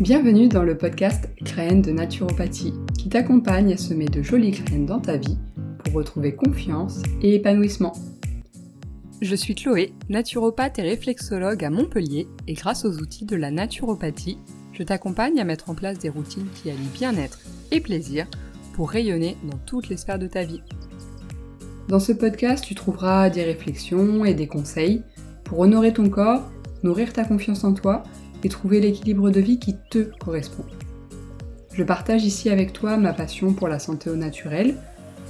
Bienvenue dans le podcast Graines de naturopathie qui t'accompagne à semer de jolies graines dans ta vie pour retrouver confiance et épanouissement. Je suis Chloé, naturopathe et réflexologue à Montpellier et grâce aux outils de la naturopathie, je t'accompagne à mettre en place des routines qui allient bien-être et plaisir pour rayonner dans toutes les sphères de ta vie. Dans ce podcast, tu trouveras des réflexions et des conseils pour honorer ton corps, nourrir ta confiance en toi et trouver l'équilibre de vie qui te correspond. Je partage ici avec toi ma passion pour la santé au naturel,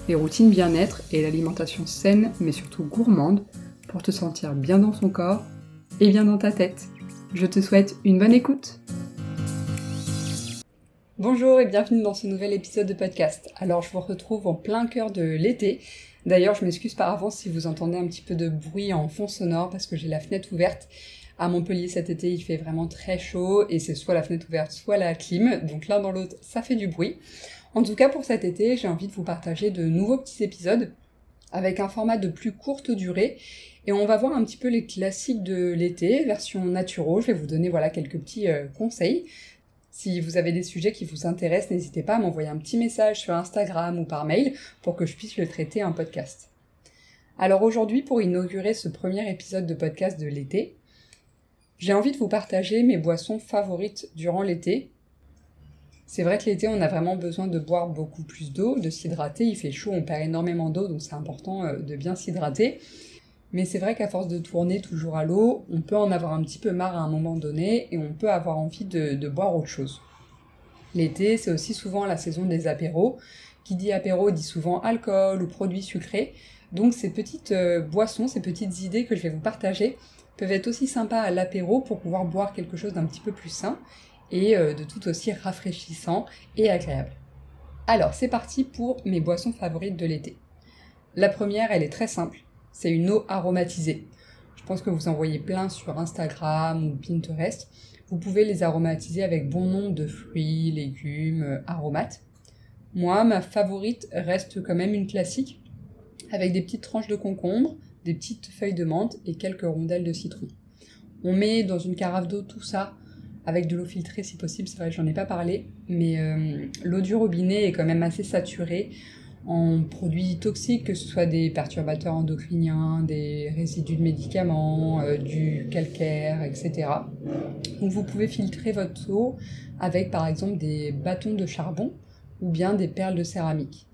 les routines bien-être et l'alimentation saine mais surtout gourmande pour te sentir bien dans son corps et bien dans ta tête. Je te souhaite une bonne écoute. Bonjour et bienvenue dans ce nouvel épisode de podcast. Alors je vous retrouve en plein cœur de l'été. D'ailleurs je m'excuse par avance si vous entendez un petit peu de bruit en fond sonore parce que j'ai la fenêtre ouverte à Montpellier cet été, il fait vraiment très chaud et c'est soit la fenêtre ouverte, soit la clim. Donc l'un dans l'autre, ça fait du bruit. En tout cas, pour cet été, j'ai envie de vous partager de nouveaux petits épisodes avec un format de plus courte durée. Et on va voir un petit peu les classiques de l'été, version naturo. Je vais vous donner voilà quelques petits euh, conseils. Si vous avez des sujets qui vous intéressent, n'hésitez pas à m'envoyer un petit message sur Instagram ou par mail pour que je puisse le traiter en podcast. Alors aujourd'hui, pour inaugurer ce premier épisode de podcast de l'été, j'ai envie de vous partager mes boissons favorites durant l'été. C'est vrai que l'été, on a vraiment besoin de boire beaucoup plus d'eau, de s'hydrater. Il fait chaud, on perd énormément d'eau, donc c'est important euh, de bien s'hydrater. Mais c'est vrai qu'à force de tourner toujours à l'eau, on peut en avoir un petit peu marre à un moment donné et on peut avoir envie de, boire autre chose. L'été, c'est aussi souvent la saison des apéros. Qui dit apéro dit souvent alcool ou produits sucrés. Donc ces petites euh, boissons, ces petites idées que je vais vous partager, peuvent être aussi sympas à l'apéro pour pouvoir boire quelque chose d'un petit peu plus sain et euh, de tout aussi rafraîchissant et agréable. Alors c'est parti pour mes boissons favorites de l'été. La première, elle est très simple, c'est une eau aromatisée. Je pense que vous en voyez plein sur Instagram ou Pinterest. Vous pouvez les aromatiser avec bon nombre de fruits, légumes, euh, aromates. Moi, ma favorite reste quand même une classique, avec des petites tranches de concombre, des petites feuilles de menthe et quelques rondelles de citron. On met dans une carafe d'eau tout ça avec de l'eau filtrée si possible, c'est vrai que j'en ai pas parlé, mais euh, l'eau du robinet est quand même assez saturée en produits toxiques, que ce soit des perturbateurs endocriniens, des résidus de médicaments, euh, du calcaire, etc. Donc vous pouvez filtrer votre eau avec par exemple des bâtons de charbon ou bien des perles de céramique.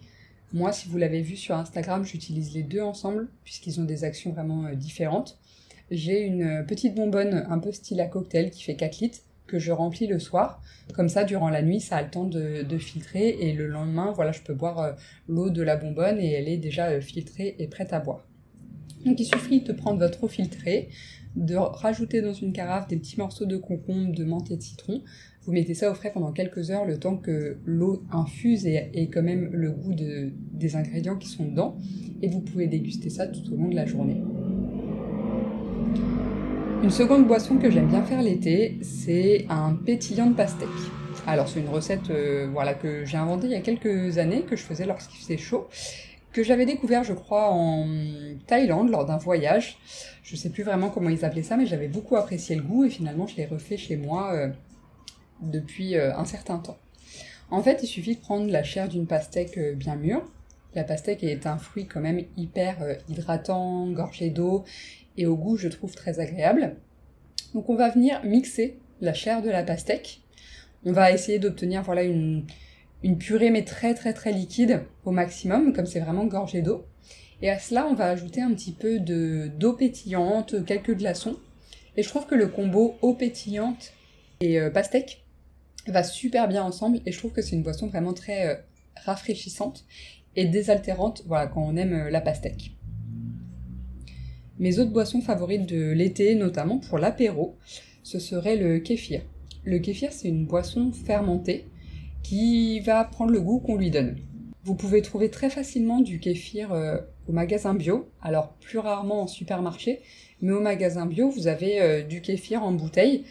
Moi, si vous l'avez vu sur Instagram, j'utilise les deux ensemble, puisqu'ils ont des actions vraiment euh, différentes. J'ai une euh, petite bonbonne un peu style à cocktail qui fait 4 litres, que je remplis le soir. Comme ça, durant la nuit, ça a le temps de, filtrer, et le lendemain, voilà, je peux boire euh, l'eau de la bonbonne, et elle est déjà filtrée et prête à boire. Donc il suffit de prendre votre eau filtrée, de rajouter dans une carafe des petits morceaux de concombre, de menthe et de citron. Vous mettez ça au frais pendant quelques heures, le temps que l'eau infuse et ait quand même le goût de, des ingrédients qui sont dedans. Et vous pouvez déguster ça tout au long de la journée. Une seconde boisson que j'aime bien faire l'été, c'est un pétillant de pastèque. Alors c'est une recette euh, voilà, que j'ai inventée il y a quelques années, que je faisais lorsqu'il faisait chaud que j'avais découvert, je crois, en Thaïlande lors d'un voyage. Je sais plus vraiment comment ils appelaient ça, mais j'avais beaucoup apprécié le goût et finalement je l'ai refait chez moi euh, depuis euh, un certain temps. En fait, il suffit de prendre la chair d'une pastèque euh, bien mûre. La pastèque est un fruit quand même hyper hydratant, gorgé d'eau et au goût, je trouve, très agréable. Donc on va venir mixer la chair de la pastèque. On va essayer d'obtenir voilà une une purée mais très très très liquide au maximum, comme c'est vraiment gorgé d'eau. Et à cela, on va ajouter un petit peu de d'eau pétillante, quelques glaçons. Et je trouve que le combo eau pétillante et euh, pastèque va super bien ensemble. Et je trouve que c'est une boisson vraiment très euh, rafraîchissante et désaltérante, voilà, quand on aime euh, la pastèque. Mes autres boissons favorites de l'été, notamment pour l'apéro, ce serait le kéfir. Le kéfir, c'est une boisson fermentée qui va prendre le goût qu'on lui donne. Vous pouvez trouver très facilement du kéfir euh, au magasin bio, alors plus rarement en supermarché, mais au magasin bio, vous avez euh, du kéfir en bouteille.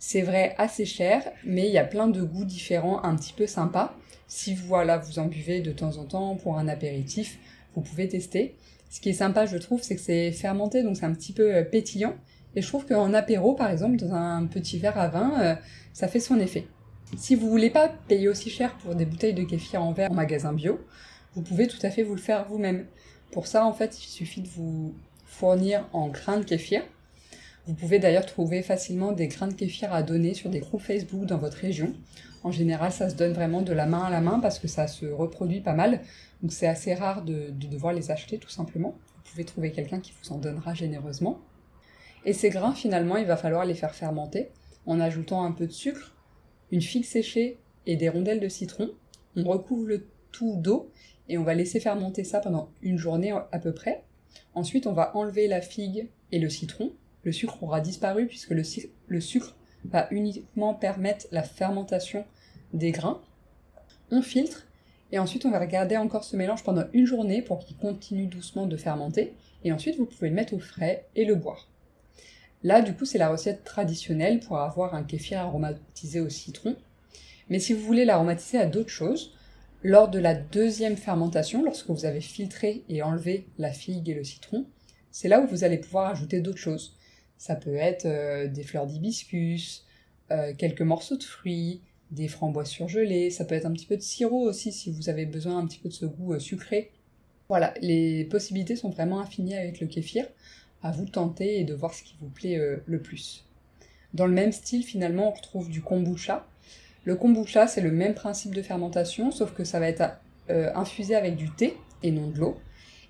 C'est vrai assez cher, mais il y a plein de goûts différents un petit peu sympas. Si voilà, vous en buvez de temps en temps pour un apéritif, vous pouvez tester. Ce qui est sympa, je trouve, c'est que c'est fermenté, donc c'est un petit peu euh, pétillant, Et je trouve qu'en apéro, par exemple, dans un petit verre à vin, ça fait son effet. Si vous voulez pas payer aussi cher pour des bouteilles de kéfir en verre en magasin bio, vous pouvez tout à fait vous le faire vous-même. Pour ça, en fait, il suffit de vous fournir en grains de kéfir. Vous pouvez d'ailleurs trouver facilement des grains de kéfir à donner sur des groupes Facebook dans votre région. En général, ça se donne vraiment de la main à la main parce que ça se reproduit pas mal. Donc c'est assez rare de, devoir les acheter tout simplement. Vous pouvez trouver quelqu'un qui vous en donnera généreusement. Et ces grains, finalement, il va falloir les faire fermenter en ajoutant un peu de sucre, une figue séchée et des rondelles de citron. On recouvre le tout d'eau et on va laisser fermenter ça pendant une journée à peu près. Ensuite, on va enlever la figue et le citron. Le sucre aura disparu puisque le, sucre va uniquement permettre la fermentation des grains. On filtre et ensuite on va regarder encore ce mélange pendant une journée pour qu'il continue doucement de fermenter. Et ensuite vous pouvez le mettre au frais et le boire. Là du coup c'est la recette traditionnelle pour avoir un kéfir aromatisé au citron. Mais si vous voulez l'aromatiser à d'autres choses, lors de la deuxième fermentation, lorsque vous avez filtré et enlevé la figue et le citron, c'est là où vous allez pouvoir ajouter d'autres choses. Ça peut être euh, des fleurs d'hibiscus, euh, quelques morceaux de fruits, des framboises surgelées, ça peut être un petit peu de sirop aussi si vous avez besoin un petit peu de ce goût euh, sucré. Voilà, les possibilités sont vraiment infinies avec le kéfir. À vous tenter et de voir ce qui vous plaît le plus. Dans le même style, finalement, on retrouve du kombucha. Le kombucha, c'est le même principe de fermentation, sauf que ça va être infusé avec du thé et non de l'eau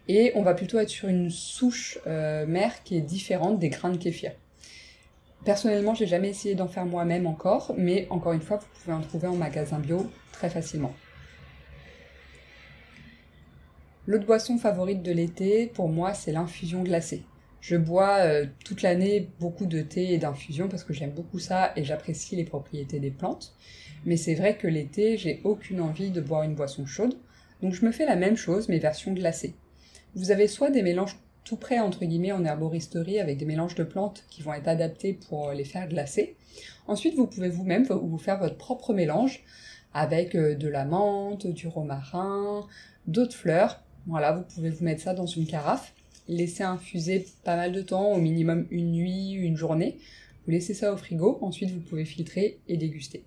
et on va plutôt être sur une souche euh, mère qui est différente des grains de kéfir. Personnellement, j'ai jamais essayé d'en faire moi-même encore, mais encore une fois, vous pouvez en trouver en magasin bio très facilement. L'autre boisson favorite de l'été, pour moi, c'est l'infusion glacée. Je bois euh, toute l'année beaucoup de thé et d'infusion parce que j'aime beaucoup ça et j'apprécie les propriétés des plantes. Mais c'est vrai que l'été, j'ai aucune envie de boire une boisson chaude. Donc je me fais la même chose, mais version glacée. Vous avez soit des mélanges tout prêts entre guillemets en herboristerie avec des mélanges de plantes qui vont être adaptés pour les faire glacer. Ensuite, vous pouvez vous-même vous faire votre propre mélange avec euh, de la menthe, du romarin, d'autres fleurs. Voilà, vous pouvez vous mettre ça dans une carafe, laisser infuser pas mal de temps, au minimum une nuit, une journée. Vous laissez ça au frigo, ensuite vous pouvez filtrer et déguster.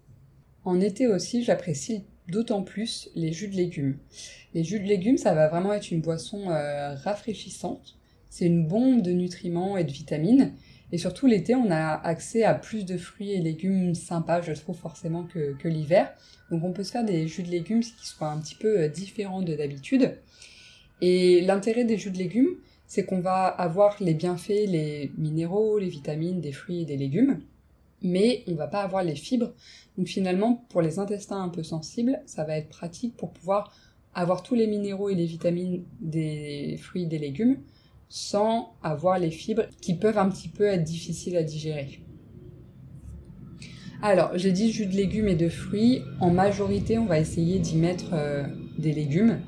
En été aussi, j'apprécie d'autant plus les jus de légumes. Les jus de légumes, ça va vraiment être une boisson euh, rafraîchissante. C'est une bombe de nutriments et de vitamines. Et surtout l'été, on a accès à plus de fruits et légumes sympas, je trouve forcément, que, que l'hiver. Donc on peut se faire des jus de légumes qui soient un petit peu euh, différents de d'habitude. Et l'intérêt des jus de légumes, c'est qu'on va avoir les bienfaits, les minéraux, les vitamines des fruits et des légumes mais on va pas avoir les fibres. Donc finalement, pour les intestins un peu sensibles, ça va être pratique pour pouvoir avoir tous les minéraux et les vitamines des fruits et des légumes sans avoir les fibres qui peuvent un petit peu être difficiles à digérer. Alors, j'ai dit jus de légumes et de fruits. En majorité, on va essayer d'y mettre euh, des légumes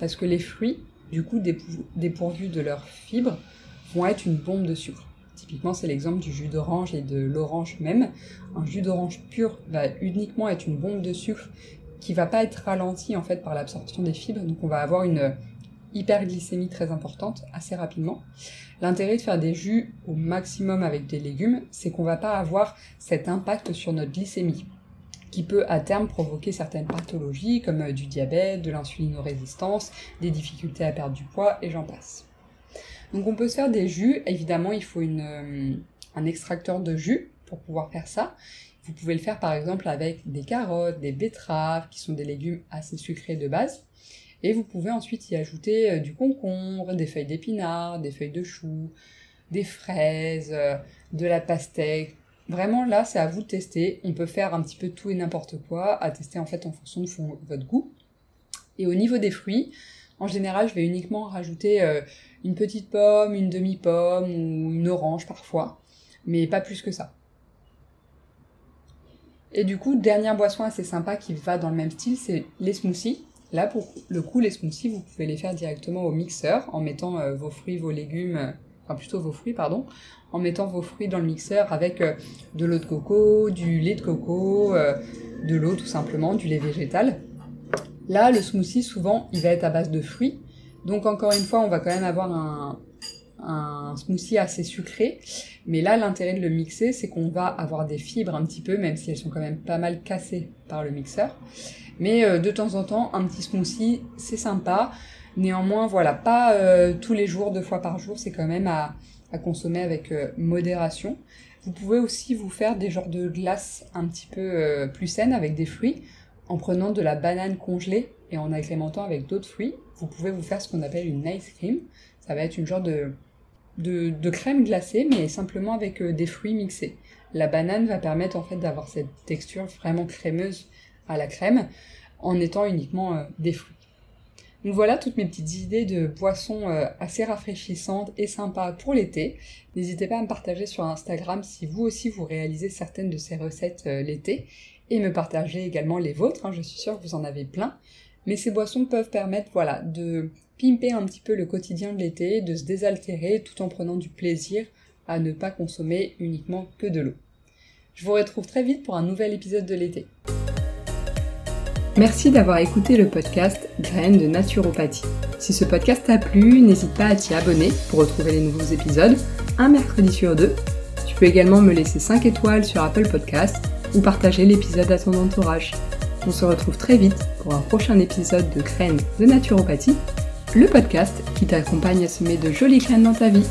parce que les fruits, du coup, dépourvus de leurs fibres, vont être une bombe de sucre. Typiquement, c'est l'exemple du jus d'orange et de l'orange même. Un jus d'orange pur va uniquement être une bombe de sucre qui va pas être ralentie en fait par l'absorption des fibres, donc on va avoir une hyperglycémie très importante assez rapidement. L'intérêt de faire des jus au maximum avec des légumes, c'est qu'on va pas avoir cet impact sur notre glycémie qui peut à terme provoquer certaines pathologies comme euh, du diabète, de l'insulinorésistance, des difficultés à perdre du poids et j'en passe. Donc on peut se faire des jus. Évidemment, il faut euh, un extracteur de jus pour pouvoir faire ça. Vous pouvez le faire par exemple avec des carottes, des betteraves, qui sont des légumes assez sucrés de base. Et vous pouvez ensuite y ajouter euh, du concombre, des feuilles d'épinards, des feuilles de chou, des fraises, de la pastèque. Vraiment là, c'est à vous de tester. On peut faire un petit peu tout et n'importe quoi, à tester en fait en fonction de votre goût. Et au niveau des fruits, en général, je vais uniquement rajouter une petite pomme, une demi-pomme ou une orange parfois, mais pas plus que ça. Et du coup, dernière boisson assez sympa qui va dans le même style, c'est les smoothies. Là, pour le coup, les smoothies, vous pouvez les faire directement au mixeur en mettant euh, vos fruits, vos légumes, euh, plutôt vos fruits, pardon, en mettant vos fruits dans le mixeur avec euh, de l'eau de coco, du lait de coco, de l'eau tout simplement, du lait végétal. Là, le smoothie, souvent, il va être à base de fruits, donc encore une fois, on va quand même avoir un, un smoothie assez sucré. Mais là, l'intérêt de le mixer, c'est qu'on va avoir des fibres un petit peu, même si elles sont quand même pas mal cassées par le mixeur. Mais euh, de temps en temps, un petit smoothie, c'est sympa. Néanmoins, voilà, pas euh, tous les jours, deux fois par jour, c'est quand même à, consommer avec euh, modération. Vous pouvez aussi vous faire des genres de glaces un petit peu plus saines avec des fruits, en prenant de la banane congelée et en agrémentant avec d'autres fruits. Vous pouvez vous faire ce qu'on appelle une ice cream. Ça va être une genre de, crème glacée, mais simplement avec des fruits mixés. La banane va permettre en fait d'avoir cette texture vraiment crémeuse à la crème en étant uniquement euh, des fruits. Donc voilà toutes mes petites idées de boissons euh, assez rafraîchissantes et sympas pour l'été. N'hésitez pas à me partager sur Instagram si vous aussi vous réalisez certaines de ces recettes euh, l'été et me partager également les vôtres. Hein. je suis sûre que vous en avez plein. Mais ces boissons peuvent permettre voilà, de pimper un petit peu le quotidien de l'été, de se désaltérer tout en prenant du plaisir à ne pas consommer uniquement que de l'eau. Je vous retrouve très vite pour un nouvel épisode de l'été. Merci d'avoir écouté le podcast Graines de naturopathie. Si ce podcast t'a plu, n'hésite pas à t'y abonner pour retrouver les nouveaux épisodes, un mercredi sur deux. Tu peux également me laisser 5 étoiles sur Apple Podcast ou partager l'épisode à ton entourage. On se retrouve très vite pour un prochain épisode de Graines de naturopathie, le podcast qui t'accompagne à semer de jolies graines dans ta vie.